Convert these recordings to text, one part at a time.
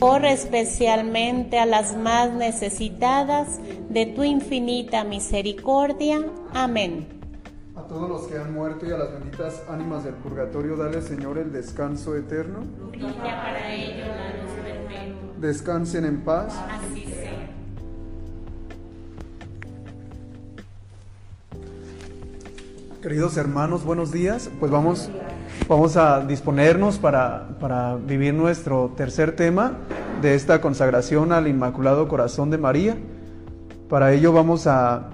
Corre especialmente a las más necesitadas de tu infinita misericordia. Amén. A todos los que han muerto y a las benditas ánimas del purgatorio, dale Señor el descanso eterno. Brilla para ello la luz perfecta. Descansen en paz. Así sea. Queridos hermanos, buenos días. Pues vamos, vamos a disponernos para, para vivir nuestro tercer tema de esta consagración al Inmaculado Corazón de María. Para ello vamos a,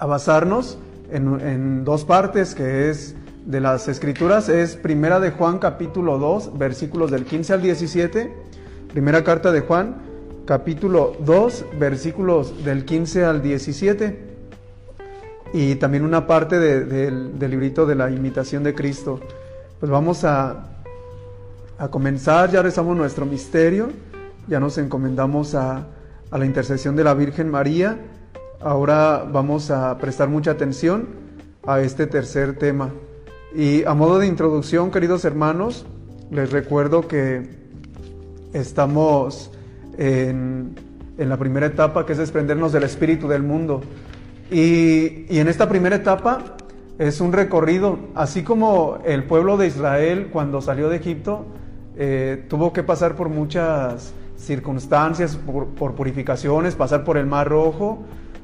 basarnos en, dos partes, que es de las Escrituras, es Primera de Juan capítulo 2, versículos del 15 al 17, Primera carta de Juan capítulo 2, versículos del 15 al 17 y también una parte de- del, del librito de la imitación de Cristo. Pues vamos a, a comenzar, ya rezamos nuestro misterio, ya nos encomendamos a, a la intercesión de la Virgen María. Ahora vamos a prestar mucha atención a este tercer tema. Y a modo de introducción, queridos hermanos, les recuerdo que estamos en, en la primera etapa, que es desprendernos del espíritu del mundo. Y, y en esta primera etapa es un recorrido, así como el pueblo de Israel cuando salió de Egipto eh, tuvo que pasar por muchas circunstancias, por, por purificaciones, pasar por el Mar Rojo,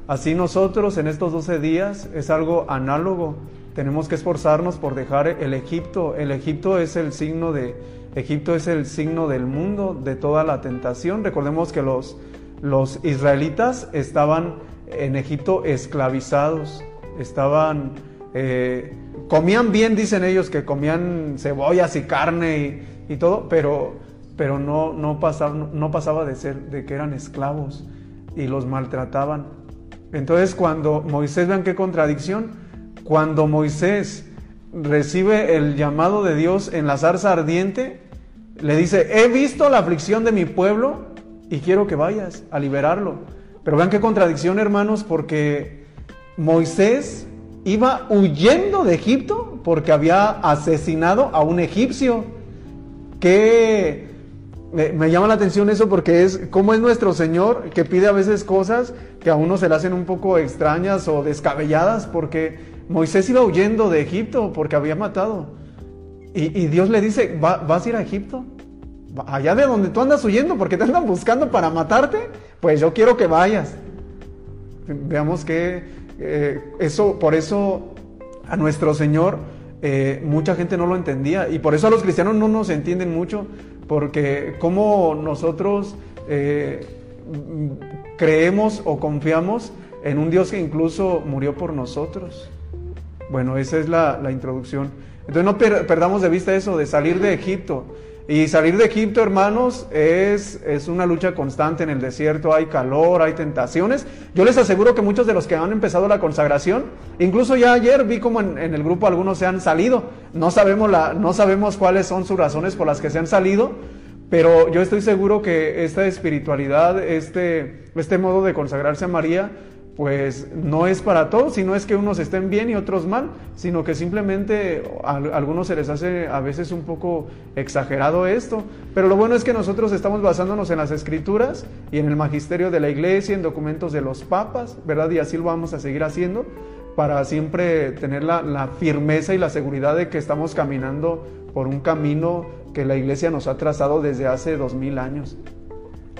así nosotros en estos 12 días es algo análogo. Tenemos que esforzarnos por dejar el Egipto. El Egipto es el signo de Egipto es el signo del mundo, de toda la tentación. Recordemos que los, los israelitas estaban en Egipto esclavizados, estaban, eh, comían bien, dicen ellos, que comían cebollas y carne y, y todo, pero, pero no, no, pasaba, no pasaba de ser, de que eran esclavos y los maltrataban. Entonces cuando Moisés, vean qué contradicción, cuando Moisés recibe el llamado de Dios en la zarza ardiente, le dice, he visto la aflicción de mi pueblo y quiero que vayas a liberarlo. Pero vean qué contradicción, hermanos, porque Moisés iba huyendo de Egipto porque había asesinado a un egipcio. Que me, llama la atención eso porque es cómo es nuestro Señor que pide a veces cosas que a uno se le hacen un poco extrañas o descabelladas porque Moisés iba huyendo de Egipto porque había matado. Y, Dios le dice, "Va- ¿vas a ir a Egipto? Allá de donde tú andas huyendo porque te andan buscando para matarte, pues yo quiero que vayas. Veamos que eh, eso, por eso a nuestro Señor eh, mucha gente no lo entendía y por eso a los cristianos no nos entienden mucho porque como nosotros eh, creemos o confiamos en un Dios que incluso murió por nosotros. Bueno, esa es la, introducción. Entonces no per- perdamos de vista eso de salir de Egipto. Y salir de Egipto, hermanos, es, es una lucha constante en el desierto. Hay calor, hay tentaciones. Yo les aseguro que muchos de los que han empezado la consagración, incluso ya ayer vi como en, en el grupo algunos se han salido. No sabemos, la, no sabemos cuáles son sus razones por las que se han salido, pero yo estoy seguro que esta espiritualidad, este, este modo de consagrarse a María, pues no es para todos, sino es que unos estén bien y otros mal, sino que simplemente a, algunos se les hace a veces un poco exagerado esto. Pero lo bueno es que nosotros estamos basándonos en las escrituras y en el magisterio de la iglesia, en documentos de los papas, ¿verdad? Y así lo vamos a seguir haciendo para siempre tener la firmeza y la seguridad de que estamos caminando por un camino que la iglesia nos ha trazado desde hace dos mil años.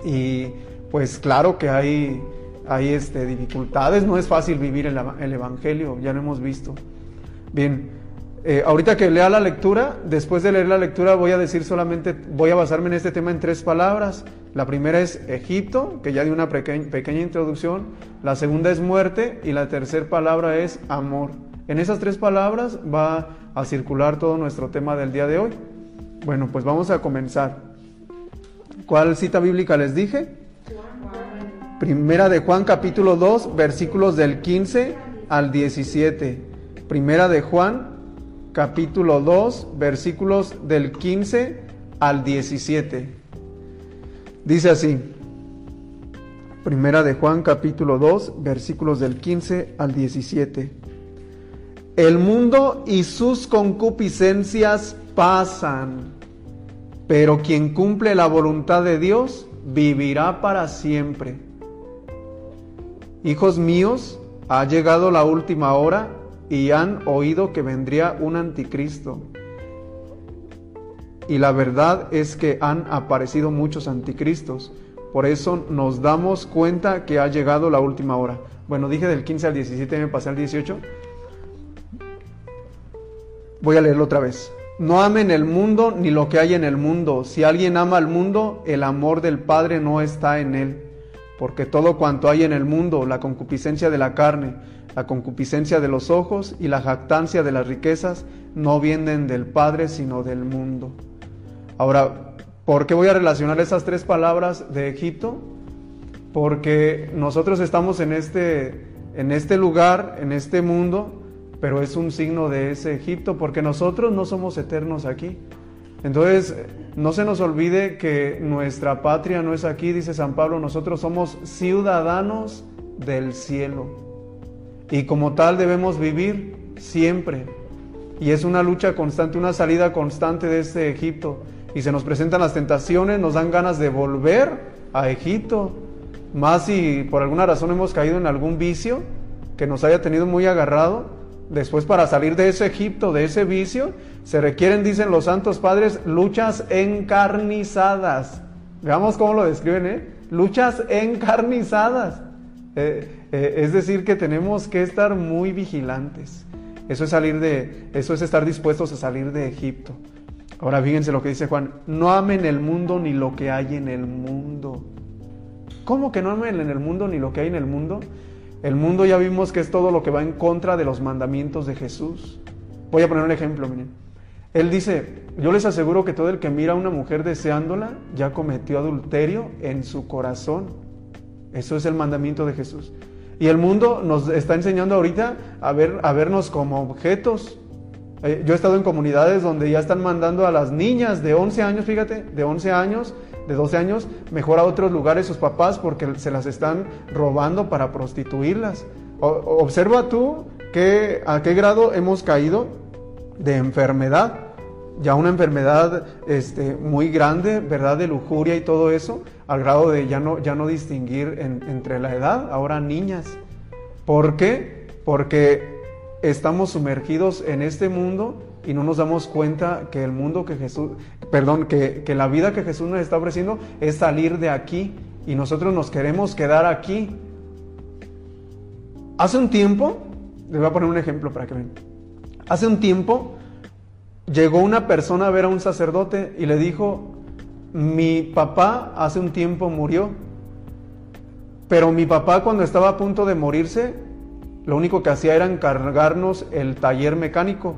Y pues claro que hay, hay este, dificultades, no es fácil vivir el, el Evangelio, ya lo hemos visto. Bien, eh, ahorita que lea la lectura, después de leer la lectura voy a decir solamente, voy a basarme en este tema en tres palabras. La primera es Egipto, que ya di una peque- pequeña introducción. La segunda es muerte y la tercera palabra es amor. En esas tres palabras va a circular todo nuestro tema del día de hoy. Bueno, pues vamos a comenzar. ¿Cuál cita bíblica les dije? Primera de Juan capítulo 2, versículos del 15 al 17. Primera de Juan capítulo 2, versículos del 15 al 17. Dice así. Primera de Juan capítulo 2, versículos del 15 al 17. El mundo y sus concupiscencias pasan, pero quien cumple la voluntad de Dios vivirá para siempre. Hijos míos, ha llegado la última hora y han oído que vendría un anticristo. Y la verdad es que han aparecido muchos anticristos. Por eso nos damos cuenta que ha llegado la última hora. Bueno, dije del 15 al 17, me pasé al 18. Voy a leerlo otra vez. No amen el mundo ni lo que hay en el mundo. Si alguien ama al mundo, el amor del Padre no está en él. Porque todo cuanto hay en el mundo, la concupiscencia de la carne, la concupiscencia de los ojos y la jactancia de las riquezas, no vienen del Padre, sino del mundo. Ahora, ¿por qué voy a relacionar esas tres palabras de Egipto? Porque nosotros estamos en este, en este lugar, en este mundo, pero es un signo de ese Egipto, porque nosotros no somos eternos aquí. Entonces, no se nos olvide que nuestra patria no es aquí, dice San Pablo, nosotros somos ciudadanos del cielo. Y como tal debemos vivir siempre. Y es una lucha constante, una salida constante de este Egipto. Y se nos presentan las tentaciones, nos dan ganas de volver a Egipto. Más si por alguna razón hemos caído en algún vicio que nos haya tenido muy agarrado Después para salir de ese Egipto, de ese vicio, se requieren, dicen los santos padres, luchas encarnizadas. Veamos cómo lo describen, ¿eh? Luchas encarnizadas. Eh, eh, es decir, que tenemos que estar muy vigilantes. Eso es salir de, eso es estar dispuestos a salir de Egipto. Ahora fíjense lo que dice Juan, no amen el mundo ni lo que hay en el mundo. ¿Cómo que no amen en el mundo ni lo que hay en el mundo? El mundo ya vimos que es todo lo que va en contra de los mandamientos de Jesús. Voy a poner un ejemplo, miren. Él dice, yo les aseguro que todo el que mira a una mujer deseándola ya cometió adulterio en su corazón. Eso es el mandamiento de Jesús. Y el mundo nos está enseñando ahorita a, ver, a vernos como objetos. Eh, yo he estado en comunidades donde ya están mandando a las niñas de 11 años, fíjate, de 11 años, de 12 años, mejor a otros lugares sus papás porque se las están robando para prostituirlas. observa tú a qué grado hemos caído de enfermedad, ya una enfermedad este, muy grande, ¿verdad? De lujuria y todo eso, al grado de ya no, ya no distinguir entre la edad, ahora niñas. ¿Por qué? Porque estamos sumergidos en este mundo y no nos damos cuenta que el mundo que Jesús, perdón, que, la vida que Jesús nos está ofreciendo es salir de aquí y nosotros nos queremos quedar aquí. Hace un tiempo, les voy a poner un ejemplo para que vean. Hace un tiempo llegó una persona a ver a un sacerdote y le dijo, mi papá hace un tiempo murió, pero mi papá cuando estaba a punto de morirse, lo único que hacía era encargarnos el taller mecánico.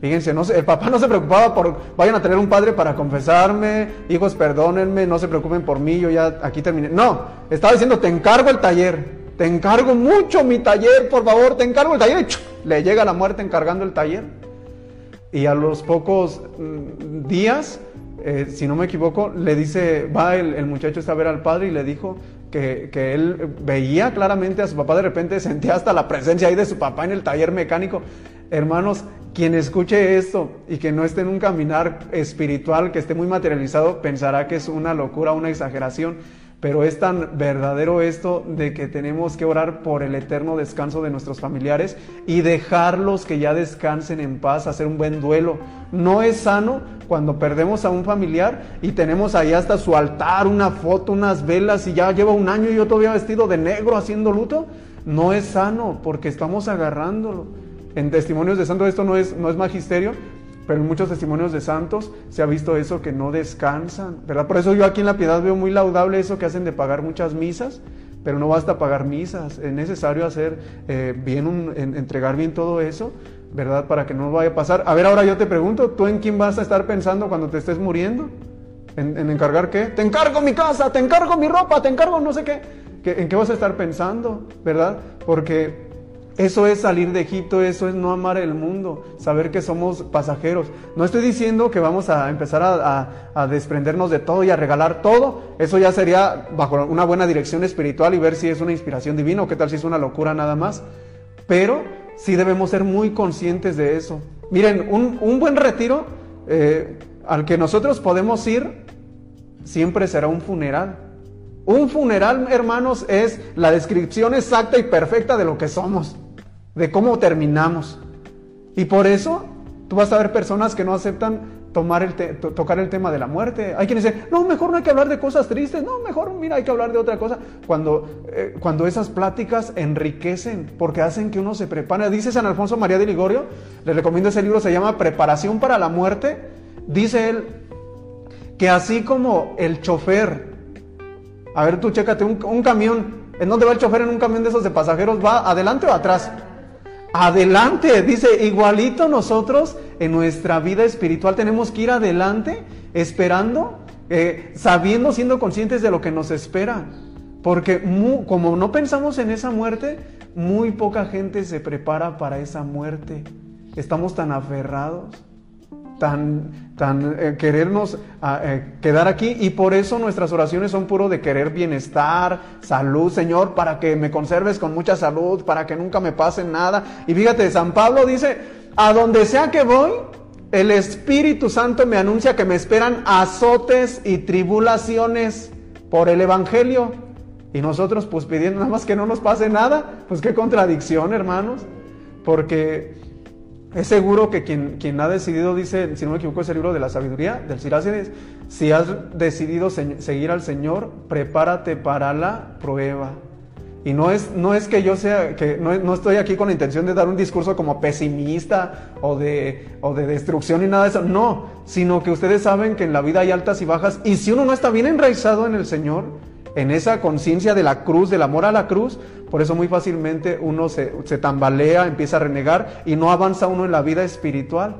Fíjense, el papá no se preocupaba por, vayan a tener un padre para confesarme, hijos perdónenme, no se preocupen por mí, yo ya aquí terminé. No, estaba diciendo, te encargo el taller, te encargo mucho mi taller, por favor, te encargo el taller. Y le llega la muerte encargando el taller. Y a los pocos mm, días, eh, si no me equivoco, le dice, va el, el muchacho está a ver al padre y le dijo, que, que, él veía claramente a su papá, de repente sentía hasta la presencia ahí de su papá en el taller mecánico. Hermanos, quien escuche esto y que no esté en un caminar espiritual, que esté muy materializado, pensará que es una locura, una exageración. Pero es tan verdadero esto de que tenemos que orar por el eterno descanso de nuestros familiares y dejarlos que ya descansen en paz, hacer un buen duelo. No es sano cuando perdemos a un familiar y tenemos ahí hasta su altar, una foto, unas velas y ya lleva un año y yo todavía vestido de negro haciendo luto. No es sano porque estamos agarrándolo. En testimonios de santos esto no es, no es magisterio, pero en muchos testimonios de santos se ha visto eso que no descansan, ¿verdad? Por eso yo aquí en la piedad veo muy laudable eso que hacen de pagar muchas misas, pero no basta pagar misas, es necesario hacer eh, bien, entregar bien todo eso, ¿verdad? Para que no vaya a pasar. A ver, ahora yo te pregunto, ¿tú en quién vas a estar pensando cuando te estés muriendo? ¿En, en encargar qué? Te encargo mi casa, te encargo mi ropa, te encargo no sé qué. ¿En qué vas a estar pensando, verdad? Porque eso es salir de Egipto, eso es no amar el mundo, saber que somos pasajeros. No estoy diciendo que vamos a empezar a, desprendernos de todo y a regalar todo. Eso ya sería bajo una buena dirección espiritual y ver si es una inspiración divina o qué tal si es una locura nada más. Pero sí debemos ser muy conscientes de eso. Miren, un, buen retiro, eh, al que nosotros podemos ir siempre será un funeral. Un funeral, hermanos, es la descripción exacta y perfecta de lo que somos, de cómo terminamos. Y por eso tú vas a ver personas que no aceptan tocar el tema de la muerte. Hay quienes dicen, no, mejor no hay que hablar de cosas tristes, no, mejor mira, hay que hablar de otra cosa. Cuando, eh, cuando esas pláticas enriquecen, porque hacen que uno se prepare. Dice San Alfonso María de Ligorio, le recomiendo ese libro, se llama Preparación para la muerte. Dice él que así como el chofer, a ver tú chécate, un camión, ¿en dónde va el chofer en un camión de esos de pasajeros? ¿Va adelante o atrás? Adelante, dice, igualito nosotros en nuestra vida espiritual tenemos que ir adelante esperando, eh, sabiendo, siendo conscientes de lo que nos espera. Porque como no pensamos en esa muerte, muy poca gente se prepara para esa muerte. Estamos tan aferrados tan, tan eh, querernos ah, eh, quedar aquí y por eso nuestras oraciones son puro de querer bienestar, salud, Señor, para que me conserves con mucha salud, para que nunca me pase nada. Y fíjate, San Pablo dice, a donde sea que voy, el Espíritu Santo me anuncia que me esperan azotes y tribulaciones por el Evangelio. Y nosotros pues pidiendo nada más que no nos pase nada, pues qué contradicción, hermanos. Porque es seguro que quien, quien ha decidido, dice, si no me equivoco, es el libro de la sabiduría del Sirácides, si has decidido seguir al Señor, prepárate para la prueba. Y no es, no es que yo sea, que no, no, estoy aquí con la intención de dar un discurso como pesimista o de, o de destrucción y nada de eso, no, sino que ustedes saben que en la vida hay altas y bajas y si uno no está bien enraizado en el Señor, en esa conciencia de la cruz, del amor a la cruz, por eso muy fácilmente uno se, tambalea, empieza a renegar y no avanza uno en la vida espiritual,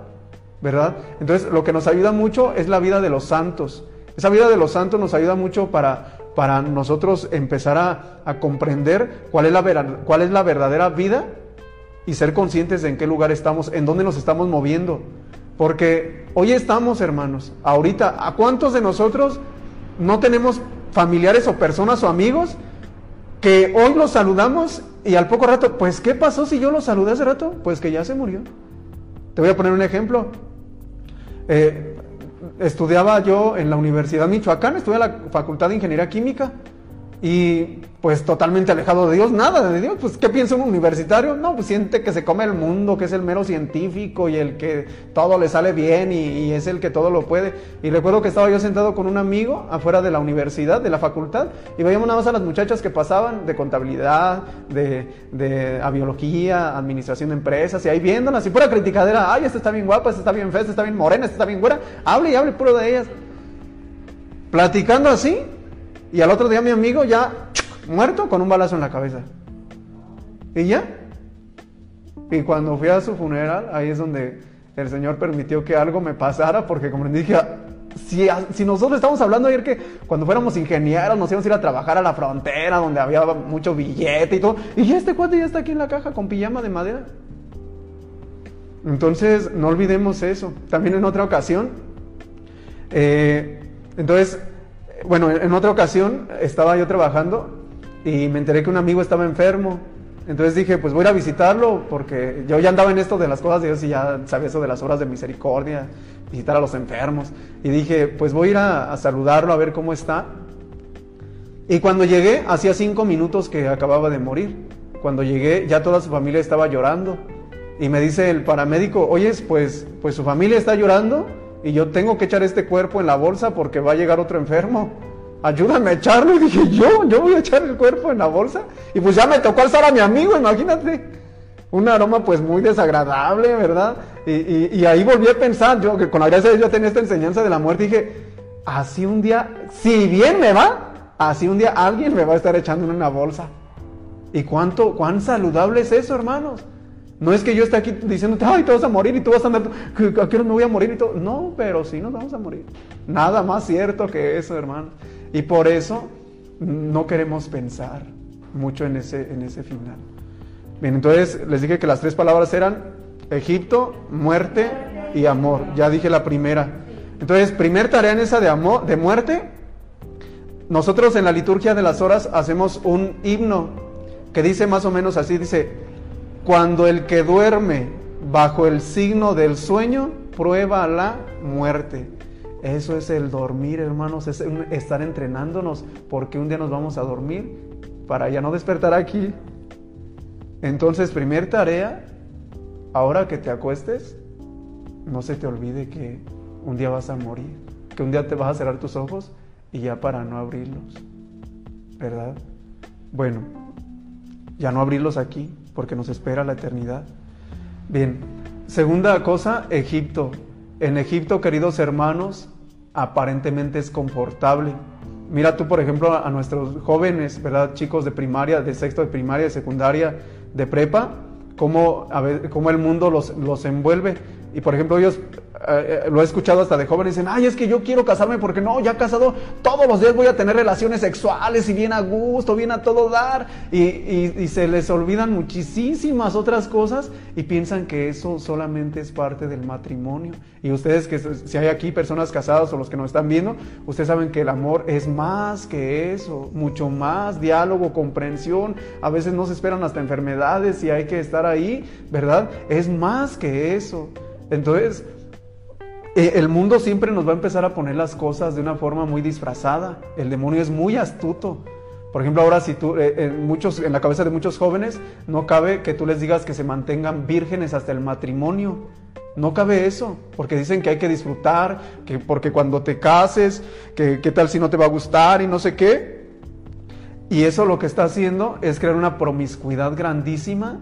¿verdad? Entonces lo que nos ayuda mucho es la vida de los santos. Esa vida de los santos nos ayuda mucho para, para nosotros empezar a, comprender cuál es, la, cuál es la verdadera vida y ser conscientes de en qué lugar estamos, en dónde nos estamos moviendo. Porque hoy estamos, hermanos, ahorita, ¿a cuántos de nosotros no tenemos familiares o personas o amigos que hoy los saludamos y al poco rato, pues ¿qué pasó si yo los saludé hace rato? Pues que ya se murió. Te voy a poner un ejemplo. Eh, estudiaba yo en la Universidad Michoacán, estudié en la Facultad de Ingeniería Química y pues totalmente alejado de Dios, nada de Dios. Pues, ¿qué piensa un universitario? No, pues siente que se come el mundo, que es el mero científico y el que todo le sale bien y, es el que todo lo puede. Y recuerdo que estaba yo sentado con un amigo afuera de la universidad, de la facultad, y veíamos nada más a las muchachas que pasaban de contabilidad, de, de a biología, administración de empresas, y ahí viéndolas, y pura criticadera, ay, esta está bien guapa, esta está bien fea, esta está bien morena, esta está bien güera, hable y hable puro de ellas. Platicando así, y al otro día mi amigo ya muerto con un balazo en la cabeza. Y ya. Y cuando fui a su funeral, ahí es donde el Señor permitió que algo me pasara, porque como dije, si, si nosotros estamos hablando ayer que cuando fuéramos ingenieros nos íbamos a ir a trabajar a la frontera, donde había mucho billete y todo, y este cuate ya está aquí en la caja con pijama de madera. Entonces, no olvidemos eso. También en otra ocasión, eh, entonces, bueno, en otra ocasión estaba yo trabajando y me enteré que un amigo estaba enfermo. Entonces dije, pues voy a visitarlo porque yo ya andaba en esto de las cosas de Dios y ya sabía eso de las obras de misericordia, visitar a los enfermos. Y dije, pues voy a ir a, saludarlo a ver cómo está. Y cuando llegué, hacía cinco minutos que acababa de morir. Cuando llegué, ya toda su familia estaba llorando. Y me dice el paramédico, oye, pues, pues su familia está llorando y yo tengo que echar este cuerpo en la bolsa porque va a llegar otro enfermo. Ayúdame a echarlo. Y dije, yo, yo voy a echar el cuerpo en la bolsa. Y pues ya me tocó alzar a mi amigo, imagínate. Un aroma pues muy desagradable, ¿verdad? Y, ahí volví a pensar, yo que con la gracia de Dios tenía esta enseñanza de la muerte, dije, así un día, si bien me va, así un día alguien me va a estar echando en una bolsa. ¿Y cuánto, cuán saludable es eso, hermanos? No es que yo esté aquí diciéndote, ay, te vas a morir y tú vas a andar, ¿a voy a morir y todo? No, pero sí nos vamos a morir. Nada más cierto que eso, hermano. Y por eso no queremos pensar mucho en ese, en ese final. Bien, entonces les dije que las tres palabras eran Egipto, muerte y amor. Ya dije la primera. Entonces, primer tarea en esa de amor, de muerte. Nosotros en la liturgia de las horas hacemos un himno que dice más o menos así, dice, cuando el que duerme bajo el signo del sueño prueba la muerte. Eso es el dormir, hermanos, es estar entrenándonos, porque un día nos vamos a dormir para ya no despertar aquí. Entonces, primer tarea, ahora que te acuestes, no se te olvide que un día vas a morir, que un día te vas a cerrar tus ojos y ya para no abrirlos, ¿verdad? Bueno, ya no abrirlos aquí, porque nos espera la eternidad. Bien, segunda cosa, Egipto. En Egipto, queridos hermanos, aparentemente es confortable. Mira tú, por ejemplo, a nuestros jóvenes, ¿verdad? Chicos de primaria, de sexto de primaria, de secundaria, de prepa, cómo, a ver, cómo el mundo los, los envuelve. Y por ejemplo, ellos eh, eh, lo he escuchado hasta de jóvenes, dicen, ay, es que yo quiero casarme porque no, ya casado, todos los días voy a tener relaciones sexuales y bien a gusto, bien a todo dar, y, se les olvidan muchísimas otras cosas y piensan que eso solamente es parte del matrimonio. Y ustedes que si hay aquí personas casadas o los que nos están viendo, ustedes saben que el amor es más que eso, mucho más, diálogo, comprensión, a veces no se esperan hasta enfermedades y hay que estar ahí, ¿verdad? Es más que eso. Entonces, eh, el mundo siempre nos va a empezar a poner las cosas de una forma muy disfrazada. El demonio es muy astuto. Por ejemplo, ahora si tú, eh, en, muchos, en la cabeza de muchos jóvenes, no cabe que tú les digas que se mantengan vírgenes hasta el matrimonio. No cabe eso, porque dicen que hay que disfrutar, que porque cuando te cases, que qué tal si no te va a gustar y no sé qué. Y eso lo que está haciendo es crear una promiscuidad grandísima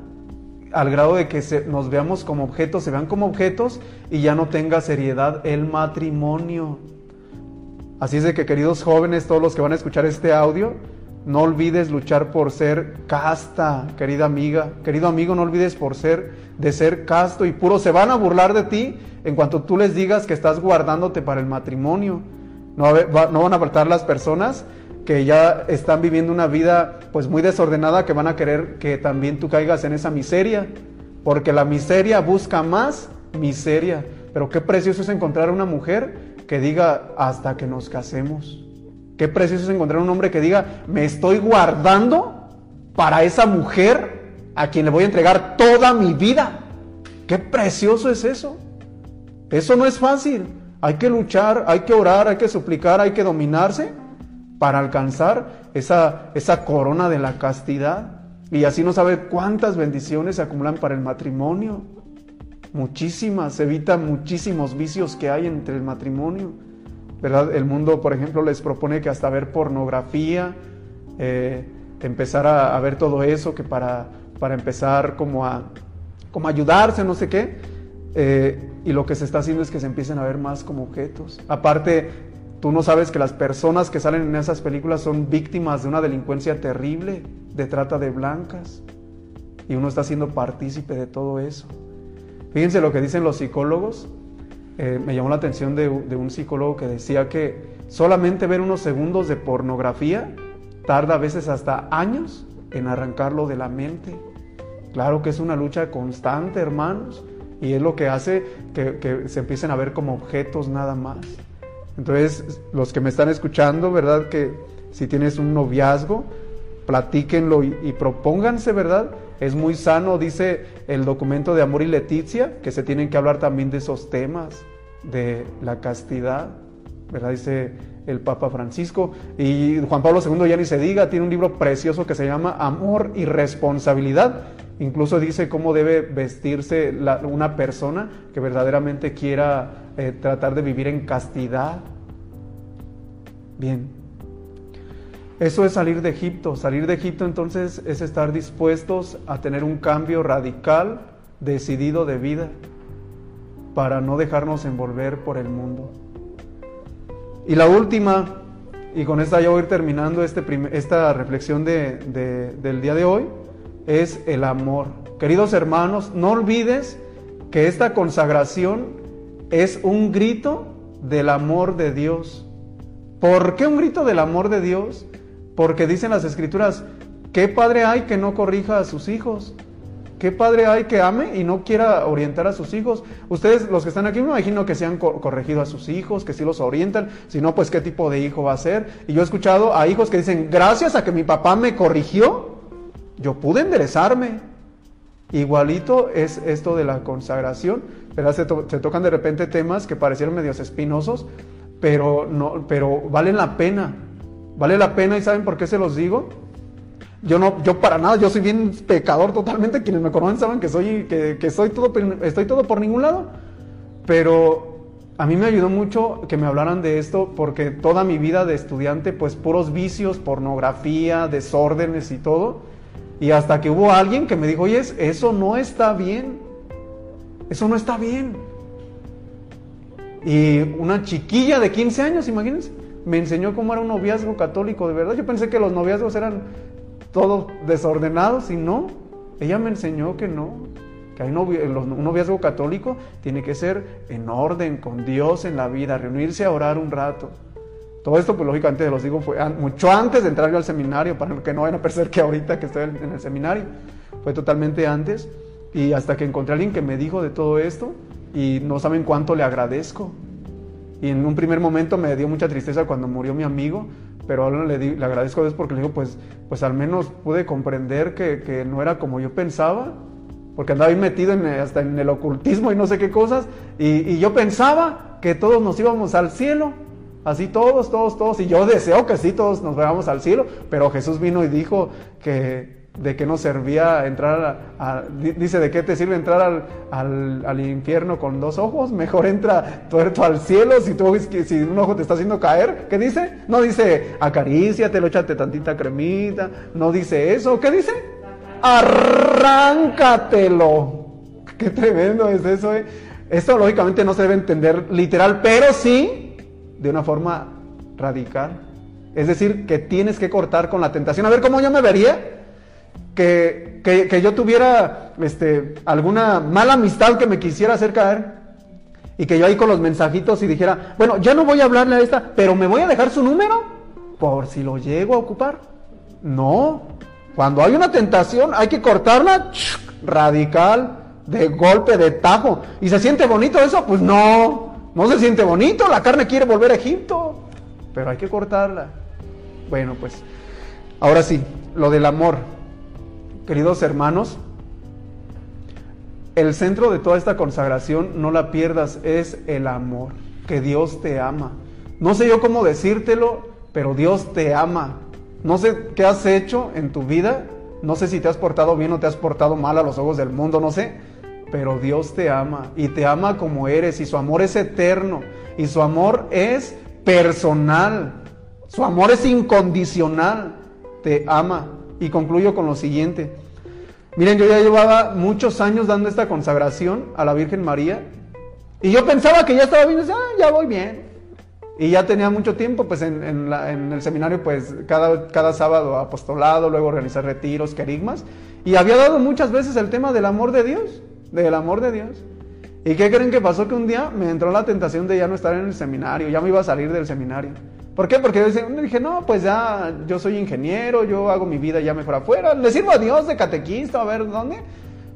al grado de que nos veamos como objetos, se vean como objetos y ya no tenga seriedad el matrimonio. Así es de que queridos jóvenes, todos los que van a escuchar este audio, no olvides luchar por ser casta, querida amiga, querido amigo, no olvides por ser de ser casto y puro. Se van a burlar de ti en cuanto tú les digas que estás guardándote para el matrimonio. No, no van a faltar las personas que ya están viviendo una vida pues muy desordenada que van a querer que también tú caigas en esa miseria, porque la miseria busca más miseria. Pero qué precioso es encontrar una mujer que diga hasta que nos casemos. Qué precioso es encontrar un hombre que diga, me estoy guardando para esa mujer a quien le voy a entregar toda mi vida. Qué precioso es eso. Eso no es fácil. Hay que luchar, hay que orar, hay que suplicar, hay que dominarse para alcanzar esa, esa corona de la castidad. Y así no sabe cuántas bendiciones se acumulan para el matrimonio. Muchísimas, se evitan muchísimos vicios que hay entre el matrimonio. ¿Verdad? El mundo, por ejemplo, les propone que hasta ver pornografía, eh, empezar a, ver todo eso, que para, para empezar como a, como ayudarse, no sé qué. Eh, y lo que se está haciendo es que se empiecen a ver más como objetos. Aparte, Tú no sabes que las personas que salen en esas películas son víctimas de una delincuencia terrible, de trata de blancas. Y uno está siendo partícipe de todo eso. Fíjense lo que dicen los psicólogos. Eh, me llamó la atención de, un psicólogo que decía que solamente ver unos segundos de pornografía tarda a veces hasta años en arrancarlo de la mente. Claro que es una lucha constante, hermanos, y es lo que hace que se empiecen a ver como objetos nada más. Entonces, los que me están escuchando, ¿verdad? Que si tienes un noviazgo, platíquenlo y, propónganse, ¿verdad? Es muy sano, dice el documento de Amor y Leticia, que se tienen que hablar también de esos temas, de la castidad, ¿verdad? Dice el Papa Francisco. Y Juan Pablo II ya ni se diga, tiene un libro precioso que se llama Amor y Responsabilidad. Incluso dice cómo debe vestirse una persona que verdaderamente quiera eh, tratar de vivir en castidad. Bien. Eso es salir de Egipto. Salir de Egipto entonces es estar dispuestos a tener un cambio radical, decidido de vida, para no dejarnos envolver por el mundo. Y la última, y con esta ya voy a ir terminando este esta reflexión del día de hoy, es el amor. Queridos hermanos, no olvides que esta consagración es un grito del amor de Dios. ¿Por qué un grito del amor de Dios? Porque dicen las escrituras, ¿qué padre hay que no corrija a sus hijos? ¿Qué padre hay que ame y no quiera orientar a sus hijos? Ustedes, los que están aquí, me imagino que se han corregido a sus hijos, que sí los orientan. Si no, pues qué tipo de hijo va a ser. Y yo he escuchado a hijos que dicen, gracias a que mi papá me corrigió, yo pude enderezarme. Igualito es esto de la consagración, ¿verdad? Se, tocan de repente temas que parecieron medios espinosos, pero, no, pero vale la pena. Vale la pena y ¿saben por qué se los digo? Yo no, yo para nada, yo soy bien pecador totalmente. Quienes me conocen saben que soy, que, soy todo, estoy todo por ningún lado. Pero a mí me ayudó mucho que me hablaran de esto porque toda mi vida de estudiante, pues puros vicios, pornografía, desórdenes y todo. Y hasta que hubo alguien que me dijo, oye, eso no está bien. Eso no está bien. Y una chiquilla de 15 años, imagínense, me enseñó cómo era un noviazgo católico de verdad. Yo pensé que los noviazgos eran todos desordenados y no. Ella me enseñó que no, que hay un noviazgo católico tiene que ser en orden, con Dios en la vida, reunirse a orar un rato. Todo esto, pues lógicamente, los digo, fue mucho antes de entrar yo al seminario, para que no vayan a pensar que ahorita que estoy en el seminario, fue totalmente antes. Y hasta que encontré a alguien que me dijo de todo esto, y no saben cuánto le agradezco. Y en un primer momento me dio mucha tristeza cuando murió mi amigo, pero ahora le, le agradezco a Dios porque le digo, pues, pues al menos pude comprender que, que no era como yo pensaba, porque andaba ahí metido en, hasta en el ocultismo y no sé qué cosas, y, y yo pensaba que todos nos íbamos al cielo, así todos, todos, todos, y yo deseo que sí, todos nos vayamos al cielo, pero Jesús vino y dijo que, de qué nos servía entrar a, dice, ¿de qué te sirve entrar al, al, al, infierno con dos ojos? Mejor entra tuerto al cielo si, tú, si un ojo te está haciendo caer. ¿Qué dice? No dice, acaríciatelo, échate tantita cremita. No dice eso. ¿Qué dice? Arráncatelo. Qué tremendo es eso, ¿eh? Esto lógicamente no se debe entender literal, pero sí de una forma radical. Es decir, que tienes que cortar con la tentación. A ver cómo yo me vería que, que, yo tuviera este, alguna mala amistad que me quisiera hacer caer. Y que yo ahí con los mensajitos y dijera, bueno, ya no voy a hablarle a esta, pero me voy a dejar su número por si lo llego a ocupar. No, cuando hay una tentación hay que cortarla radical, de golpe, de tajo. ¿Y se siente bonito eso? Pues no, no se siente bonito, la carne quiere volver a Egipto, pero hay que cortarla. Bueno, pues ahora sí, lo del amor queridos hermanos, el centro de toda esta consagración, no la pierdas, es el amor, que Dios te ama. No sé yo cómo decírtelo, pero Dios te ama. No sé qué has hecho en tu vida, no sé si te has portado bien o te has portado mal a los ojos del mundo, no sé, pero Dios te ama y te ama como eres y su amor es eterno y su amor es personal, su amor es incondicional, te ama. Y concluyo con lo siguiente. Miren, yo ya llevaba muchos años dando esta consagración a la Virgen María y yo pensaba que ya estaba bien, decía, ah, ya voy bien. Y ya tenía mucho tiempo, pues en, el seminario, pues cada, cada sábado apostolado, luego organizar retiros, querigmas. Y había dado muchas veces el tema del amor de Dios, del amor de Dios. ¿Y qué creen que pasó? Que un día me entró la tentación de ya no estar en el seminario, ya me iba a salir del seminario. ¿Por qué? Porque yo dije, no, pues ya yo soy ingeniero, yo hago mi vida ya mejor afuera, le sirvo a Dios de catequista, a ver dónde,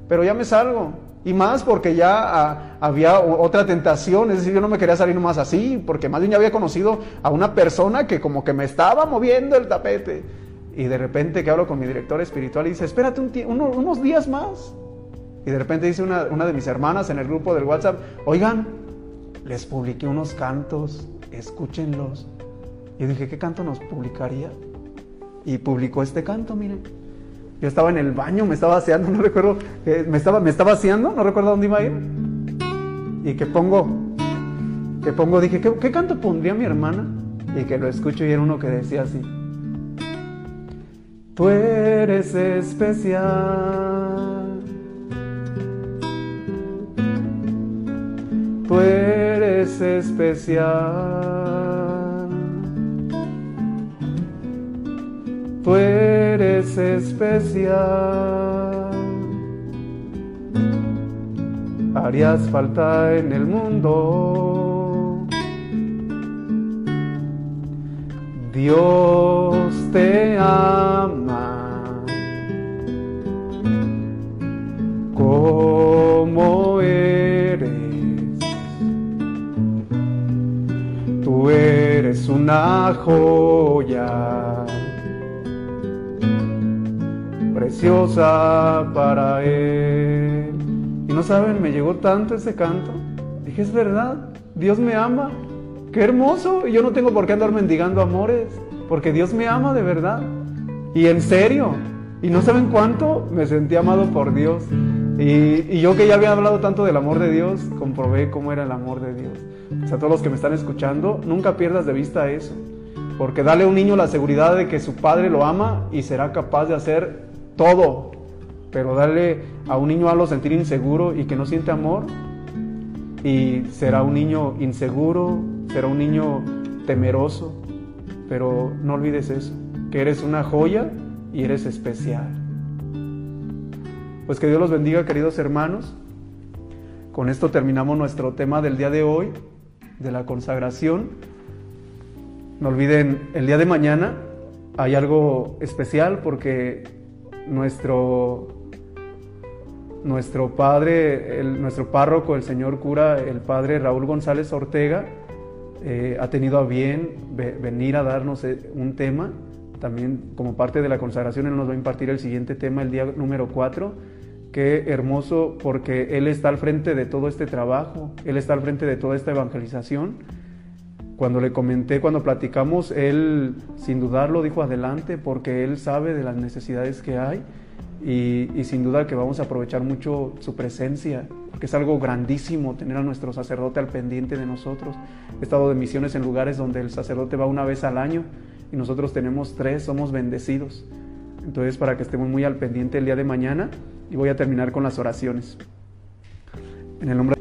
pero ya me salgo. Y más porque ya ah, había otra tentación, es decir, yo no me quería salir nomás así, porque más bien ya había conocido a una persona que como que me estaba moviendo el tapete. Y de repente que hablo con mi director espiritual y dice, espérate unos días más. Y de repente dice una, una de mis hermanas en el grupo del WhatsApp, oigan, les publiqué unos cantos, escúchenlos. Y dije, ¿qué canto nos publicaría? Y publicó este canto, miren. Yo estaba en el baño, me estaba haciendo, no recuerdo, me estaba, me estaba haciendo, no recuerdo dónde iba a ir. Y que pongo, que pongo, dije, ¿qué, ¿qué canto pondría mi hermana? Y que lo escucho y era uno que decía así. Tú eres especial. Tú eres especial. Tú eres especial. Harías falta en el mundo. Dios te ama como eres. Tú eres una joya preciosa para Él. Y no saben, me llegó tanto ese canto. Dije, es verdad, Dios me ama. Qué hermoso. Y yo no tengo por qué andar mendigando amores, porque Dios me ama de verdad. Y en serio. Y no saben cuánto me sentí amado por Dios. Y, yo que ya había hablado tanto del amor de Dios, comprobé cómo era el amor de Dios. O sea, todos los que me están escuchando, nunca pierdas de vista eso. Porque dale a un niño la seguridad de que su padre lo ama y será capaz de hacer todo. Pero darle a un niño algo sentir inseguro y que no siente amor, y será un niño inseguro, será un niño temeroso. Pero no olvides eso, que eres una joya y eres especial. Pues que Dios los bendiga, queridos hermanos. Con esto terminamos nuestro tema del día de hoy, de la consagración. No olviden, el día de mañana hay algo especial porque nuestro, nuestro padre, nuestro párroco, el señor cura, el padre Raúl González Ortega, eh, ha tenido a bien venir a darnos eh, un tema. También como parte de la consagración, él nos va a impartir el siguiente tema, el día número 4. Qué hermoso porque él está al frente de todo este trabajo, él está al frente de toda esta evangelización cuando le comenté, cuando platicamos, él sin dudarlo dijo adelante porque él sabe de las necesidades que hay y, sin duda que vamos a aprovechar mucho su presencia, porque es algo grandísimo tener a nuestro sacerdote al pendiente de nosotros. He estado de misiones en lugares donde el sacerdote va una vez al año y nosotros tenemos tres, somos bendecidos. Entonces, para que estemos muy al pendiente el día de mañana y voy a terminar con las oraciones. En el nombre